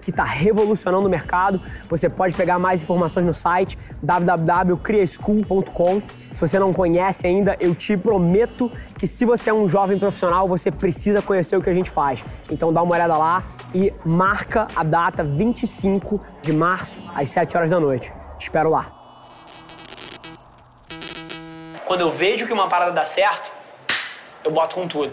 que está revolucionando o mercado. Você pode pegar mais informações no site www.criaschool.com. Se você não conhece ainda, eu te prometo que se você é um jovem profissional, você precisa conhecer o que a gente faz. Então dá uma olhada lá e marca a data 25 de março às 7 horas da noite. Te espero lá. Quando eu vejo que uma parada dá certo, eu boto com tudo.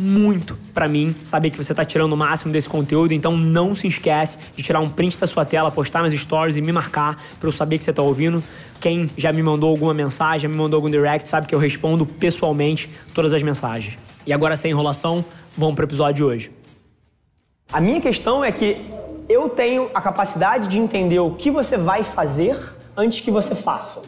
muito para mim saber que você está tirando o máximo desse conteúdo, então não se esquece de tirar um print da sua tela, postar nas stories e me marcar para eu saber que você está ouvindo. Quem já me mandou alguma mensagem, já me mandou algum direct, sabe que eu respondo pessoalmente todas as mensagens. E agora, sem enrolação, vamos para o episódio de hoje. A minha questão é que eu tenho a capacidade de entender o que você vai fazer antes que você faça.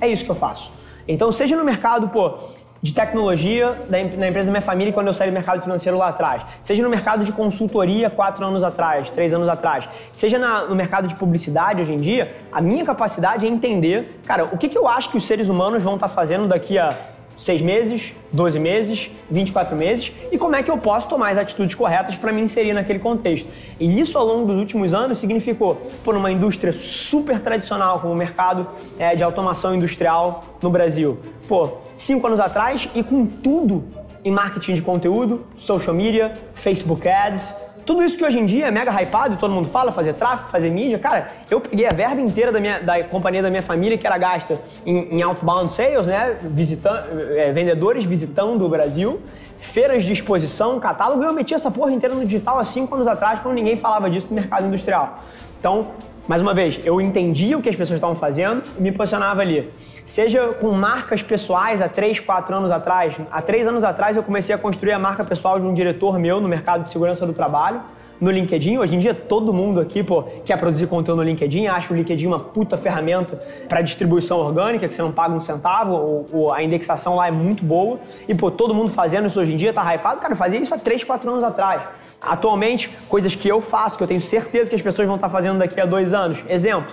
É isso que eu faço. Então, seja no mercado, pô, de tecnologia da, empresa da minha família quando eu saí do mercado financeiro lá atrás, seja no mercado de consultoria quatro anos atrás, três anos atrás, seja na, no mercado de publicidade hoje em dia, a minha capacidade é entender, cara, o que, que eu acho que os seres humanos vão estar tá fazendo daqui a seis meses, 12 meses, 24 meses e como é que eu posso tomar as atitudes corretas para me inserir naquele contexto. E isso ao longo dos últimos anos significou, por uma indústria super tradicional como o mercado é, de automação industrial no Brasil, pô, cinco anos atrás e com tudo em marketing de conteúdo, social media, Facebook Ads, tudo isso que hoje em dia é mega hypado e todo mundo fala, fazer tráfego, fazer mídia, cara, eu peguei a verba inteira da, minha, da companhia da minha família que era gasta em, em outbound sales, né? Visitando, é, vendedores visitando o Brasil, feiras de exposição, catálogo, eu meti essa porra inteira no digital há cinco anos atrás, quando ninguém falava disso no mercado industrial. Então, mais uma vez, eu entendia o que as pessoas estavam fazendo e me posicionava ali. Seja com marcas pessoais há 3, 4 anos atrás. Há 3 anos atrás eu comecei a construir a marca pessoal de um diretor meu no mercado de segurança do trabalho, no LinkedIn. Hoje em dia todo mundo aqui, pô, quer produzir conteúdo no LinkedIn, acha o LinkedIn uma puta ferramenta para distribuição orgânica, que você não paga um centavo, ou, ou, a indexação lá é muito boa. E, pô, todo mundo fazendo isso hoje em dia, tá hypado. Cara, fazia isso há 3, 4 anos atrás. Atualmente, coisas que eu faço, que eu tenho certeza que as pessoas vão estar fazendo daqui a dois anos. Exemplo,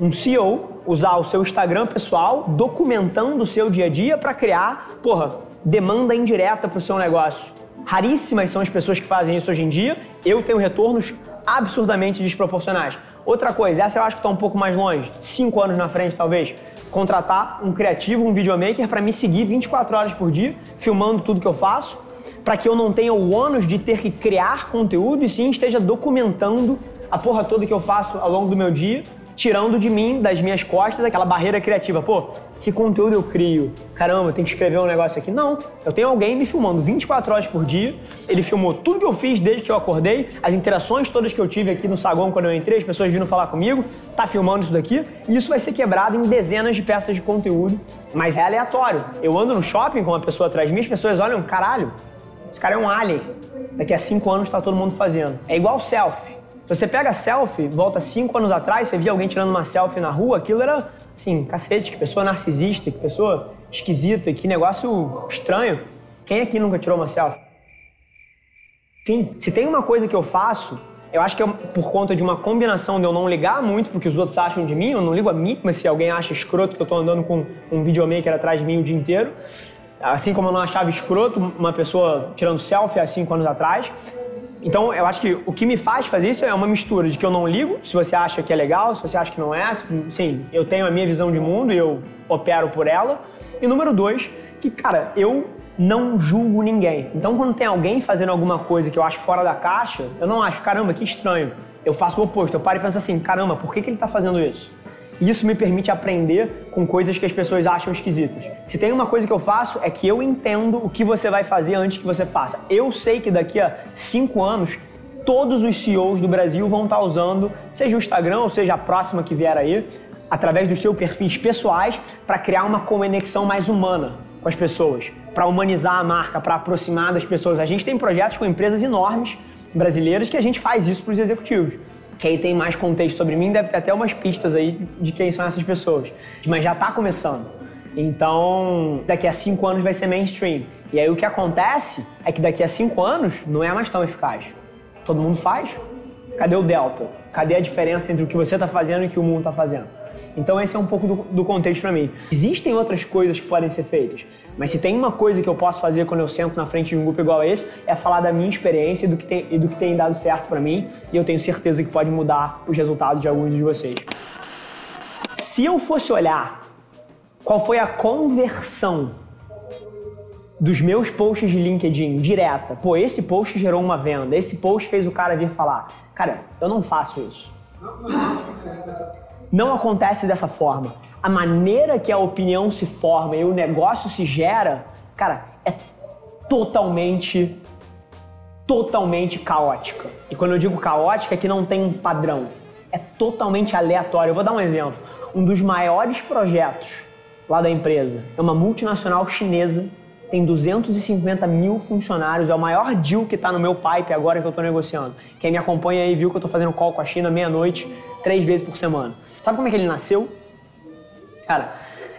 um CEO usar o seu Instagram pessoal documentando o seu dia a dia para criar, porra, demanda indireta para o seu negócio. Raríssimas são as pessoas que fazem isso hoje em dia. Eu tenho retornos absurdamente desproporcionais. Outra coisa, essa eu acho que está um pouco mais longe, cinco anos na frente talvez, contratar um criativo, um videomaker para me seguir 24 horas por dia, filmando tudo que eu faço, para que eu não tenha o ônus de ter que criar conteúdo e sim esteja documentando a porra toda que eu faço ao longo do meu dia, tirando de mim, das minhas costas, aquela barreira criativa. Pô, que conteúdo eu crio? Caramba, tem que escrever um negócio aqui. Não, eu tenho alguém me filmando 24 horas por dia. Ele filmou tudo que eu fiz desde que eu acordei, as interações todas que eu tive aqui no saguão quando eu entrei, as pessoas vindo falar comigo, tá filmando isso daqui. E isso vai ser quebrado em dezenas de peças de conteúdo, mas é aleatório. Eu ando no shopping com uma pessoa atrás de mim, as pessoas olham, caralho, esse cara é um alien. Daqui a cinco anos está todo mundo fazendo. É igual selfie. Você pega selfie, volta cinco anos atrás, você via alguém tirando uma selfie na rua, aquilo era assim, cacete, que pessoa narcisista, que pessoa esquisita, que negócio estranho. Quem aqui nunca tirou uma selfie? Enfim, se tem uma coisa que eu faço, eu acho que é por conta de uma combinação de eu não ligar muito porque os outros acham de mim, eu não ligo a mim, mas se alguém acha escroto que eu tô andando com um videomaker atrás de mim o dia inteiro, Assim como eu não achava escroto uma pessoa tirando selfie há cinco anos atrás. Então, eu acho que o que me faz fazer isso é uma mistura de que eu não ligo, se você acha que é legal, se você acha que não é. Sim, eu tenho a minha visão de mundo e eu opero por ela. E número dois, que, cara, eu não julgo ninguém. Então, quando tem alguém fazendo alguma coisa que eu acho fora da caixa, eu não acho, caramba, que estranho. Eu faço o oposto. Eu paro e penso assim, caramba, por que, que ele está fazendo isso? Isso me permite aprender com coisas que as pessoas acham esquisitas. Se tem uma coisa que eu faço é que eu entendo o que você vai fazer antes que você faça. Eu sei que daqui a cinco anos todos os CEOs do Brasil vão estar usando, seja o Instagram ou seja a próxima que vier aí, através dos seus perfis pessoais, para criar uma conexão mais humana com as pessoas, para humanizar a marca, para aproximar das pessoas. A gente tem projetos com empresas enormes brasileiras que a gente faz isso para os executivos. Quem tem mais contexto sobre mim deve ter até umas pistas aí de quem são essas pessoas. Mas já está começando. Então, daqui a cinco anos vai ser mainstream. E aí o que acontece é que daqui a cinco anos não é mais tão eficaz. Todo mundo faz. Cadê o delta? Cadê a diferença entre o que você está fazendo e o que o mundo está fazendo? Então esse é um pouco do, do contexto para mim. Existem outras coisas que podem ser feitas. Mas se tem uma coisa que eu posso fazer quando eu sento na frente de um grupo igual a esse, é falar da minha experiência e do que tem, e do que tem dado certo para mim, e eu tenho certeza que pode mudar os resultados de alguns de vocês. Se eu fosse olhar qual foi a conversão dos meus posts de LinkedIn direta, pô, esse post gerou uma venda, esse post fez o cara vir falar, cara, eu não faço isso. Não acontece dessa forma. A maneira que a opinião se forma e o negócio se gera, cara, é totalmente, totalmente caótica. E quando eu digo caótica, é que não tem um padrão. É totalmente aleatório. Eu vou dar um exemplo. Um dos maiores projetos lá da empresa é uma multinacional chinesa tem 250 mil funcionários, é o maior deal que está no meu pipe agora que eu estou negociando. Quem me acompanha aí viu que eu estou fazendo call com a China meia-noite, três vezes por semana. Sabe como é que ele nasceu? Cara,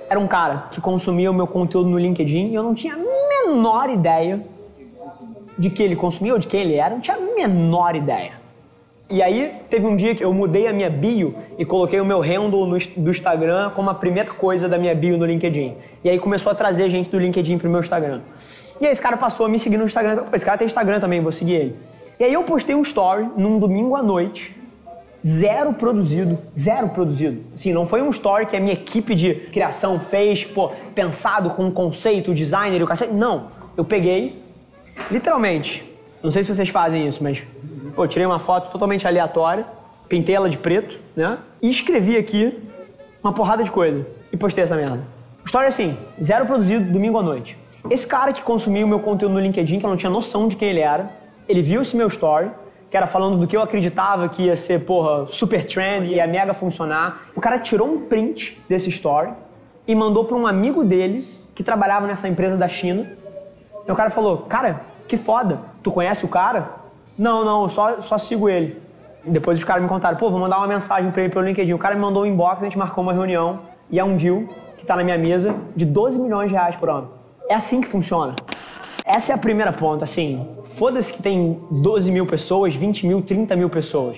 era um cara que consumia o meu conteúdo no LinkedIn e eu não tinha a menor ideia de que ele consumia ou de quem ele era, não tinha a menor ideia. E aí teve um dia que eu mudei a minha bio e coloquei o meu handle no, do Instagram como a primeira coisa da minha bio no LinkedIn. E aí começou a trazer gente do LinkedIn pro meu Instagram. E aí esse cara passou a me seguir no Instagram. Esse cara tem Instagram também, vou seguir ele. E aí eu postei um story num domingo à noite zero produzido, zero produzido. Assim, não foi um story que a minha equipe de criação fez, pô, pensado com um conceito, designer e o cacete. Não, eu peguei, literalmente, não sei se vocês fazem isso, mas, pô, tirei uma foto totalmente aleatória, pintei ela de preto, né, e escrevi aqui uma porrada de coisa e postei essa merda. História assim, zero produzido, domingo à noite. Esse cara que consumiu o meu conteúdo no LinkedIn, que eu não tinha noção de quem ele era, ele viu esse meu story, que era falando do que eu acreditava que ia ser, porra, super trend ia mega funcionar. O cara tirou um print desse story e mandou para um amigo dele que trabalhava nessa empresa da China. E o cara falou: Cara, que foda, tu conhece o cara? Não, não, eu só, só sigo ele. Depois os caras me contaram: Pô, vou mandar uma mensagem para ele pelo LinkedIn. O cara me mandou um inbox, a gente marcou uma reunião e é um deal que está na minha mesa de 12 milhões de reais por ano. É assim que funciona. Essa é a primeira ponta, assim. Foda-se que tem 12 mil pessoas, 20 mil, 30 mil pessoas.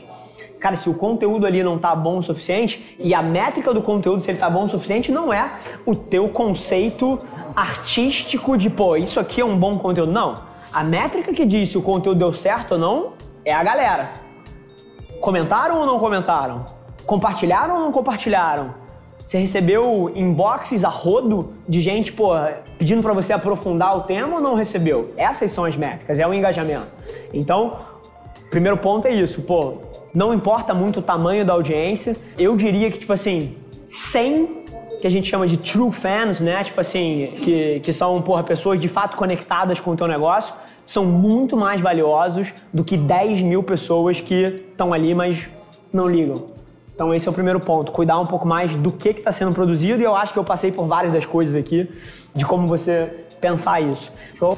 Cara, se o conteúdo ali não tá bom o suficiente, e a métrica do conteúdo, se ele tá bom o suficiente, não é o teu conceito artístico de, pô, isso aqui é um bom conteúdo. Não. A métrica que diz se o conteúdo deu certo ou não é a galera. Comentaram ou não comentaram? Compartilharam ou não compartilharam? Você recebeu inboxes a rodo de gente, pô, pedindo para você aprofundar o tema ou não recebeu? Essas são as métricas, é o engajamento. Então, primeiro ponto é isso, pô, não importa muito o tamanho da audiência. Eu diria que, tipo assim, 100 que a gente chama de true fans, né? Tipo assim, que, que são, porra, pessoas de fato conectadas com o teu negócio, são muito mais valiosos do que 10 mil pessoas que estão ali, mas não ligam. Então esse é o primeiro ponto, cuidar um pouco mais do que está sendo produzido e eu acho que eu passei por várias das coisas aqui de como você pensar isso. Show?